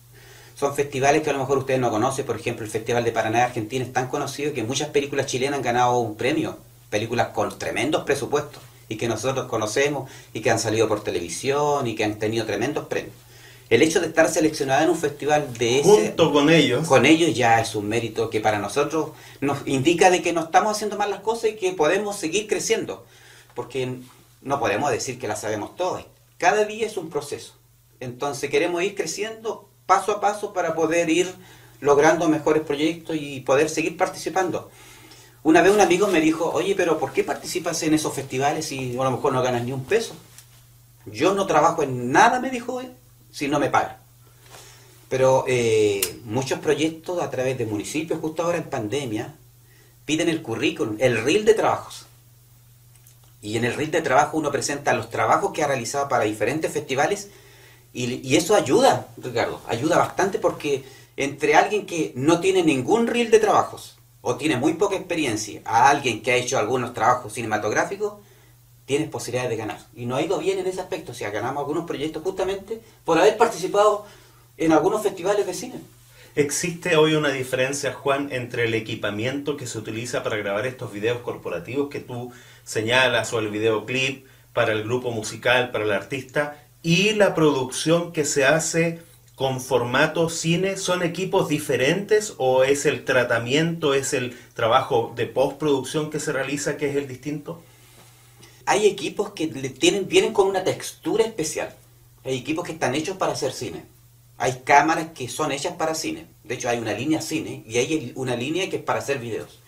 Son festivales que a lo mejor ustedes no conocen, por ejemplo, el Festival de Paraná de Argentina es tan conocido que muchas películas chilenas han ganado un premio, películas con tremendos presupuestos y que nosotros conocemos y que han salido por televisión y que han tenido tremendos premios. el hecho de estar seleccionada en un festival de ese... Junto con ellos. Con ellos ya es un mérito que para nosotros nos indica de que no estamos haciendo mal las cosas y que podemos seguir creciendo. Porque no podemos decir que las sabemos todas. Cada día es un proceso. Entonces queremos ir creciendo paso a paso para poder ir logrando mejores proyectos y poder seguir participando. Una vez un amigo me dijo, oye, pero ¿por qué participas en esos festivales si a lo mejor no ganas ni un peso? Yo no trabajo en nada, me dijo él, si no me pagan. Pero eh, muchos proyectos a través de municipios, justo ahora en pandemia, piden el currículum, el reel de trabajos. Y en el reel de trabajo uno presenta los trabajos que ha realizado para diferentes festivales y, eso ayuda, Ricardo, ayuda bastante porque entre alguien que no tiene ningún reel de trabajos o tiene muy poca experiencia a alguien que ha hecho algunos trabajos cinematográficos, tienes posibilidades de ganar. Y no ha ido bien en ese aspecto, o sea, ganamos algunos proyectos justamente por haber participado en algunos festivales de cine. ¿Existe hoy una diferencia, Juan, entre el equipamiento que se utiliza para grabar estos videos corporativos que tú señalas o el videoclip para el grupo musical, para el artista, y la producción que se hace con formato cine? ¿Son equipos diferentes o es el tratamiento, es el trabajo de postproducción que se realiza que es el distinto? Hay equipos que tienen, vienen con una textura especial. Hay equipos que están hechos para hacer cine. Hay cámaras que son hechas para cine. De hecho, hay una línea cine y hay una línea que es para hacer videos.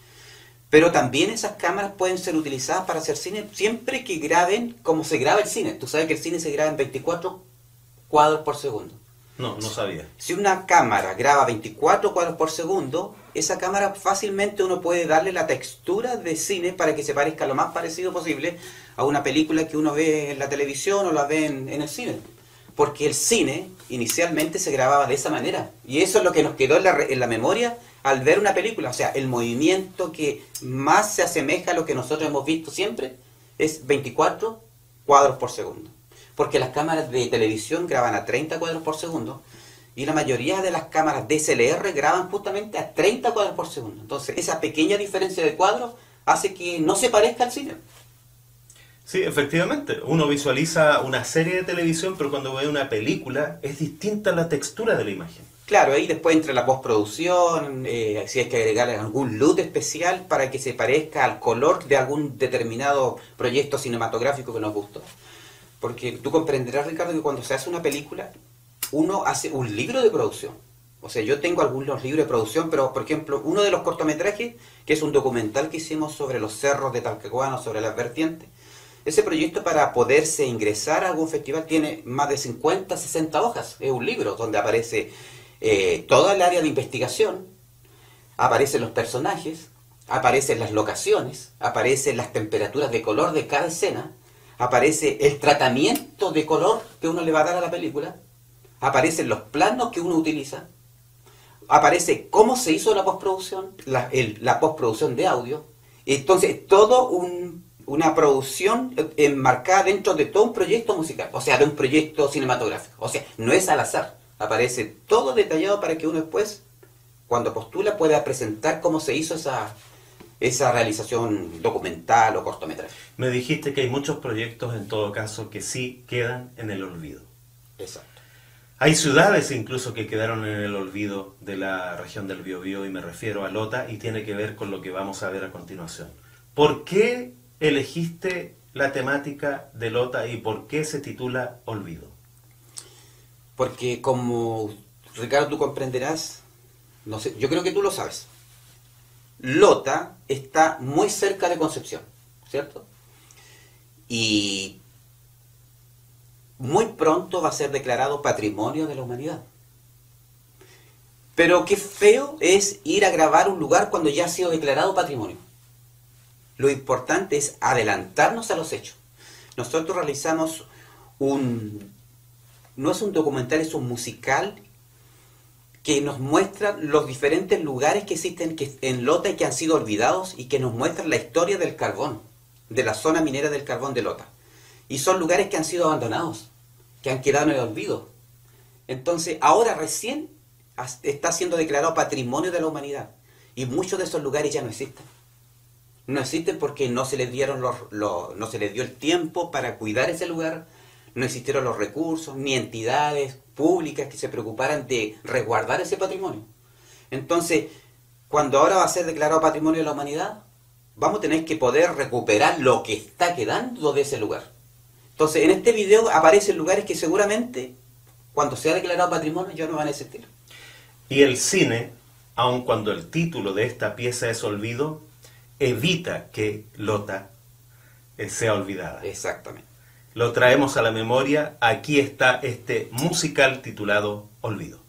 Pero también esas cámaras pueden ser utilizadas para hacer cine siempre que graben como se graba el cine. Tú sabes que el cine se graba en 24 cuadros por segundo. No, no sabía. Si una cámara graba 24 cuadros por segundo, esa cámara fácilmente uno puede darle la textura de cine para que se parezca lo más parecido posible a una película que uno ve en la televisión o la ve en, en el cine. Porque el cine inicialmente se grababa de esa manera. Y eso es lo que nos quedó en la, memoria al ver una película. O sea, el movimiento que más se asemeja a lo que nosotros hemos visto siempre es 24 cuadros por segundo porque las cámaras de televisión graban a 30 cuadros por segundo y la mayoría de las cámaras DSLR graban justamente a 30 cuadros por segundo. Entonces, esa pequeña diferencia de cuadros hace que no se parezca al cine. Sí, efectivamente. Uno visualiza una serie de televisión, pero cuando ve una película es distinta la textura de la imagen. Claro, ahí después entra la postproducción, eh, si hay que agregarle algún look especial para que se parezca al color de algún determinado proyecto cinematográfico que nos gustó. Porque tú comprenderás, Ricardo, que cuando se hace una película, uno hace un libro de producción. O sea, yo tengo algunos libros de producción, pero por ejemplo, uno de los cortometrajes, que es un documental que hicimos sobre los cerros de Talcahuano, sobre las vertientes, ese proyecto para poderse ingresar a algún festival tiene más de 50, 60 hojas. Es un libro donde aparece eh, toda el área de investigación, aparecen los personajes, aparecen las locaciones, aparecen las temperaturas de color de cada escena, aparece el tratamiento de color que uno le va a dar a la película, aparecen los planos que uno utiliza, aparece cómo se hizo la postproducción, la, la postproducción de audio. Entonces, todo una producción enmarcada dentro de todo un proyecto musical, o sea, de un proyecto cinematográfico. O sea, no es al azar, aparece todo detallado para que uno después, cuando postula, pueda presentar cómo se hizo esa, esa realización documental o cortometraje. Me dijiste que hay muchos proyectos en todo caso que sí quedan en el olvido. Exacto. Hay ciudades incluso que quedaron en el olvido de la región del Biobío y me refiero a Lota y tiene que ver con lo que vamos a ver a continuación. ¿Por qué elegiste la temática de Lota y por qué se titula Olvido? Porque como Ricardo tú comprenderás, yo creo que tú lo sabes. Lota está muy cerca de Concepción, ¿cierto? Y muy pronto va a ser declarado patrimonio de la humanidad. Pero qué feo es ir a grabar un lugar cuando ya ha sido declarado patrimonio. Lo importante es adelantarnos a los hechos. Nosotros realizamos un... No es un documental, es un musical que nos muestra los diferentes lugares que existen en Lota y que han sido olvidados y que nos muestran la historia del carbón, de la zona minera del carbón de Lota. Y son lugares que han sido abandonados, que han quedado en el olvido. Entonces, ahora recién está siendo declarado patrimonio de la humanidad. Y muchos de esos lugares ya no existen. No existen porque no se les dieron los, no se les dio el tiempo para cuidar ese lugar, no existieron los recursos ni entidades públicas que se preocuparan de resguardar ese patrimonio. Entonces, cuando ahora va a ser declarado patrimonio de la humanidad, vamos a tener que poder recuperar lo que está quedando de ese lugar. Entonces, en este video aparecen lugares que seguramente, cuando sea declarado patrimonio, ya no van a existir. Y el cine, aun cuando el título de esta pieza es olvido, evita que Lota eh, sea olvidada. Exactamente. Lo traemos a la memoria. Aquí está este musical titulado Olvido.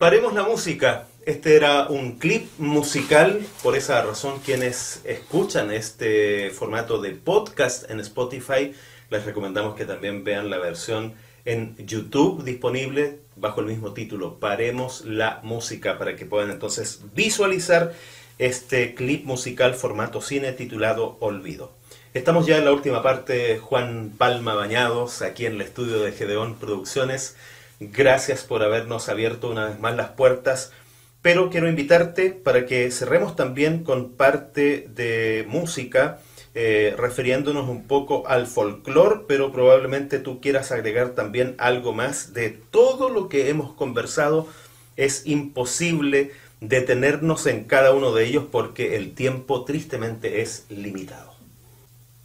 Paremos la música. Este era un clip musical, por esa razón quienes escuchan este formato de podcast en Spotify, les recomendamos que también vean la versión en YouTube disponible bajo el mismo título, Paremos la música, para que puedan entonces visualizar este clip musical formato cine titulado Olvido. Estamos ya en la última parte, Juan Palma Bañados, aquí en el estudio de Gedeón Producciones. Gracias por habernos abierto una vez más las puertas. Pero quiero invitarte para que cerremos también con parte de música, eh, refiriéndonos un poco al folclore, pero probablemente tú quieras agregar también algo más de todo lo que hemos conversado. Es imposible detenernos en cada uno de ellos porque el tiempo tristemente es limitado.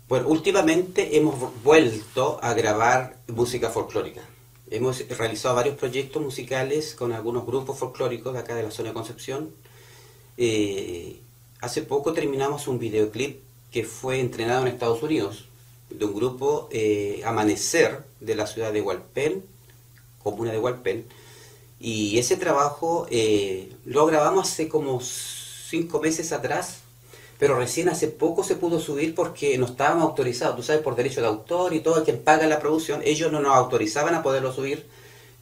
Bueno, últimamente hemos vuelto a grabar música folclórica. Hemos realizado varios proyectos musicales con algunos grupos folclóricos de acá de la zona de Concepción. Eh, hace poco terminamos un videoclip que fue entrenado en Estados Unidos de un grupo eh, Amanecer de la ciudad de Hualpén, comuna de Hualpén, Y ese trabajo eh, lo grabamos hace como cinco meses atrás, pero recién hace poco se pudo subir porque no estábamos autorizados, tú sabes, por derecho de autor y todo, quien paga la producción, ellos no nos autorizaban a poderlo subir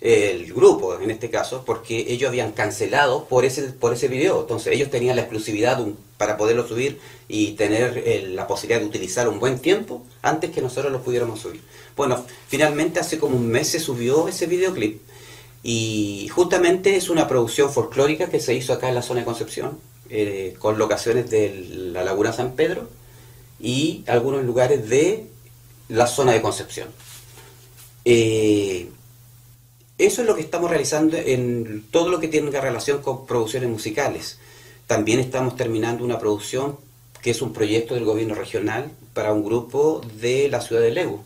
el grupo en este caso, porque ellos habían cancelado por ese, por ese video. Entonces ellos tenían la exclusividad para poderlo subir y tener la posibilidad de utilizar un buen tiempo antes que nosotros lo pudiéramos subir. Bueno, finalmente hace como un mes se subió ese videoclip y justamente es una producción folclórica que se hizo acá en la zona de Concepción, eh, con locaciones de la Laguna San Pedro y algunos lugares de la zona de Concepción. Eh, eso es lo que estamos realizando en todo lo que tenga relación con producciones musicales. También estamos terminando una producción que es un proyecto del gobierno regional para un grupo de la ciudad de Lego.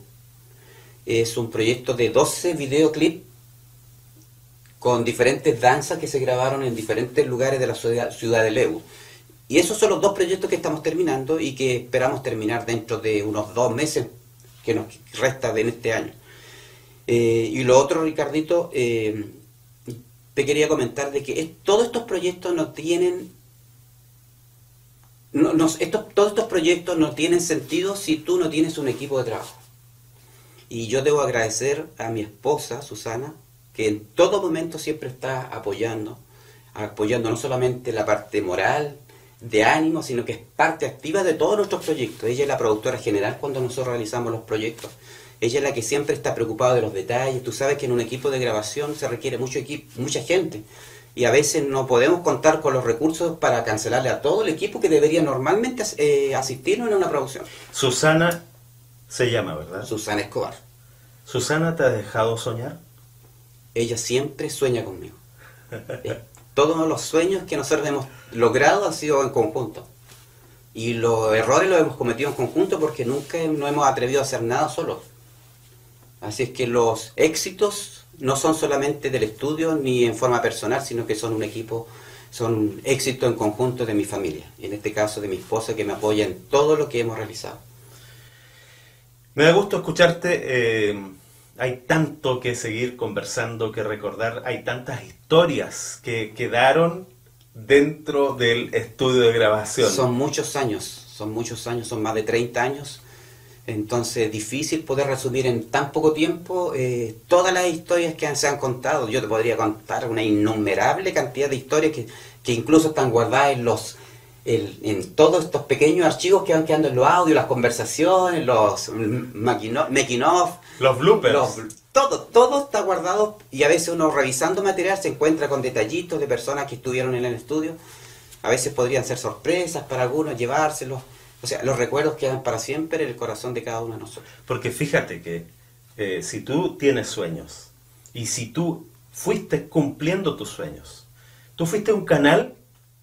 Es un proyecto de 12 videoclips con diferentes danzas que se grabaron en diferentes lugares de la ciudad de Lego. Y esos son los dos proyectos que estamos terminando y que esperamos terminar dentro de unos dos meses que nos resta de este año. Eh, y lo otro, Ricardito, eh, te quería comentar de que todos estos proyectos no tienen... No, estos, todos estos proyectos no tienen sentido si tú no tienes un equipo de trabajo. Y yo debo agradecer a mi esposa, Susana, que en todo momento siempre está apoyando, apoyando no solamente la parte moral, de ánimo, sino que es parte activa de todos nuestros proyectos. Ella es la productora general cuando nosotros realizamos los proyectos. Ella es la que siempre está preocupada de los detalles. Tú sabes que en un equipo de grabación se requiere mucho equipo, mucha gente. Y a veces no podemos contar con los recursos para cancelarle a todo el equipo que debería normalmente eh, asistirnos en una producción. Susana se llama, ¿verdad? Susana Escobar. ¿Susana te ha dejado soñar? Ella siempre sueña conmigo. Eh, todos los sueños que nosotros hemos logrado han sido en conjunto. Y los errores los hemos cometido en conjunto porque nunca no hemos atrevido a hacer nada solos. Así es que los éxitos no son solamente del estudio ni en forma personal, sino que son un equipo, son un éxito en conjunto de mi familia. En este caso de mi esposa que me apoya en todo lo que hemos realizado. Me da gusto escucharte. Eh, hay tanto que seguir conversando, que recordar. Hay tantas historias que quedaron dentro del estudio de grabación. Son muchos años, son muchos años, son más de 30 años entonces, difícil poder resumir en tan poco tiempo eh, todas las historias que se han contado. Yo te podría contar una innumerable cantidad de historias que, que incluso están guardadas en los en todos estos pequeños archivos que van quedando en los audios, las conversaciones, los making off, los bloopers. todo, todo está guardado y a veces uno revisando material se encuentra con detallitos de personas que estuvieron en el estudio. A veces podrían ser sorpresas para algunos, llevárselos. O sea, los recuerdos quedan para siempre en el corazón de cada uno de nosotros. Porque fíjate que eh, si tú tienes sueños y si tú fuiste cumpliendo tus sueños, tú fuiste un canal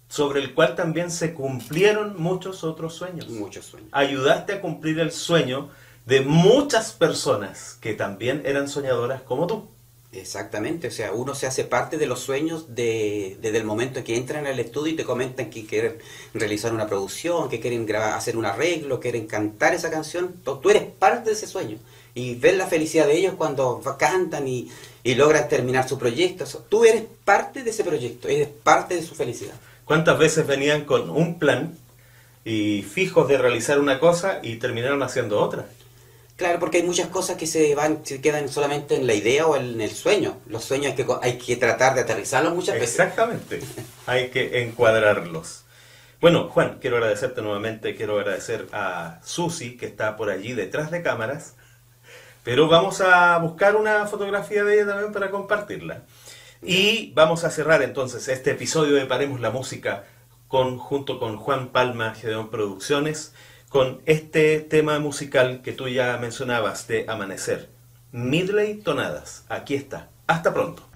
sobre el cual también se cumplieron muchos otros sueños. Muchos sueños. Ayudaste a cumplir el sueño de muchas personas que también eran soñadoras como tú. Exactamente, o sea, uno se hace parte de los sueños de, desde el momento en que entran al estudio y te comentan que quieren realizar una producción, que quieren grabar, hacer un arreglo, quieren cantar esa canción. Tú eres parte de ese sueño y ves la felicidad de ellos cuando cantan y, y logran terminar su proyecto. Tú eres parte de ese proyecto, eres parte de su felicidad. ¿Cuántas veces venían con un plan y fijos de realizar una cosa y terminaron haciendo otra? Claro, porque hay muchas cosas que se van, se quedan solamente en la idea o en el sueño. Los sueños hay que, hay que tratar de aterrizarlos muchas veces. Exactamente, hay que encuadrarlos. Bueno, Juan, quiero agradecerte nuevamente, quiero agradecer a Susi, que está por allí detrás de cámaras, pero vamos a buscar una fotografía de ella también para compartirla. Y vamos a cerrar entonces este episodio de Paremos la Música con, junto con Juan Palma, Gedeón Producciones con este tema musical que tú ya mencionabas de Amanecer. Midley Tonadas. Aquí está. Hasta pronto.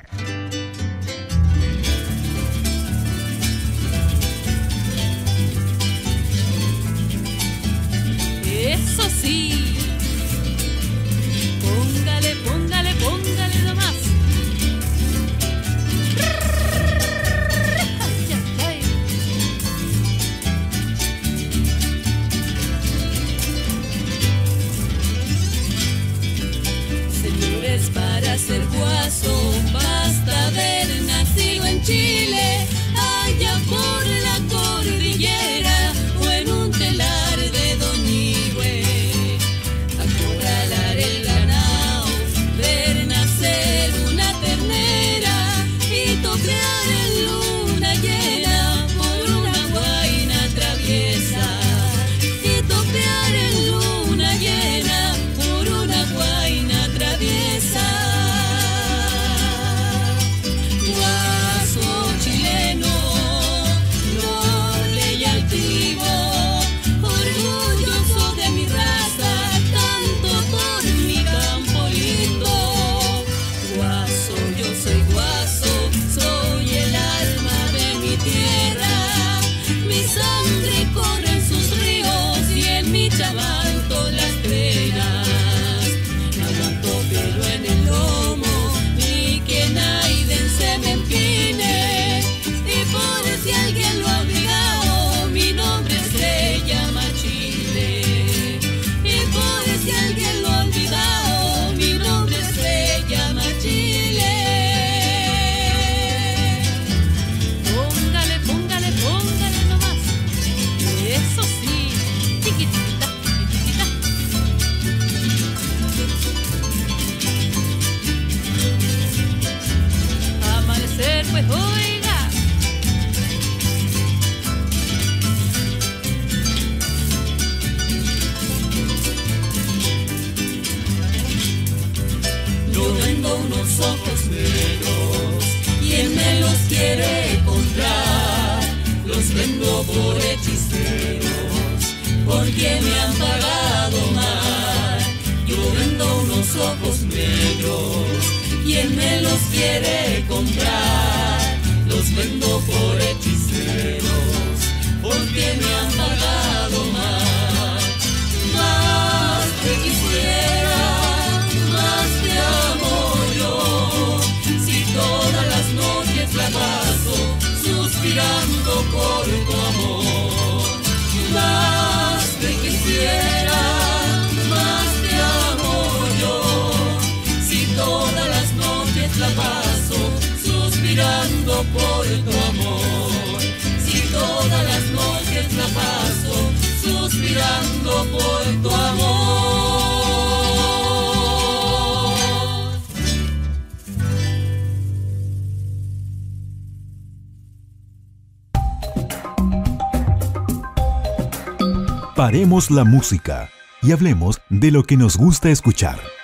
La música y hablemos de lo que nos gusta escuchar.